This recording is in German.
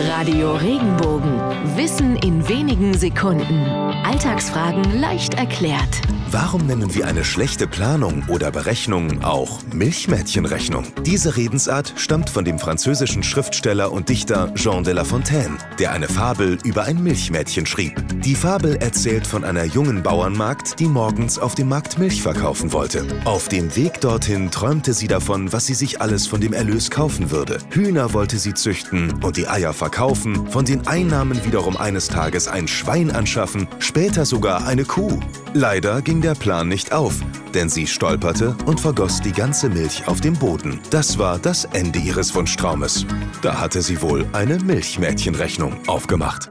Radio Regenbogen. Wissen in wenigen Sekunden. Alltagsfragen leicht erklärt. Warum nennen wir eine schlechte Planung oder Berechnung auch Milchmädchenrechnung? Diese Redensart stammt von dem französischen Schriftsteller und Dichter Jean de La Fontaine, der eine Fabel über ein Milchmädchen schrieb. Die Fabel erzählt von einer jungen Bauernmagd, die morgens auf dem Markt Milch verkaufen wollte. Auf dem Weg dorthin träumte sie davon, was sie sich alles von dem Erlös kaufen würde. Hühner wollte sie züchten und die Eier verkaufen, von den Einnahmen wiederum eines Tages ein Schwein anschaffen, später sogar eine Kuh. Leider ging der Plan nicht auf, denn sie stolperte und vergoss die ganze Milch auf dem Boden. Das war das Ende ihres Wunschtraumes. Da hatte sie wohl eine Milchmädchenrechnung aufgemacht.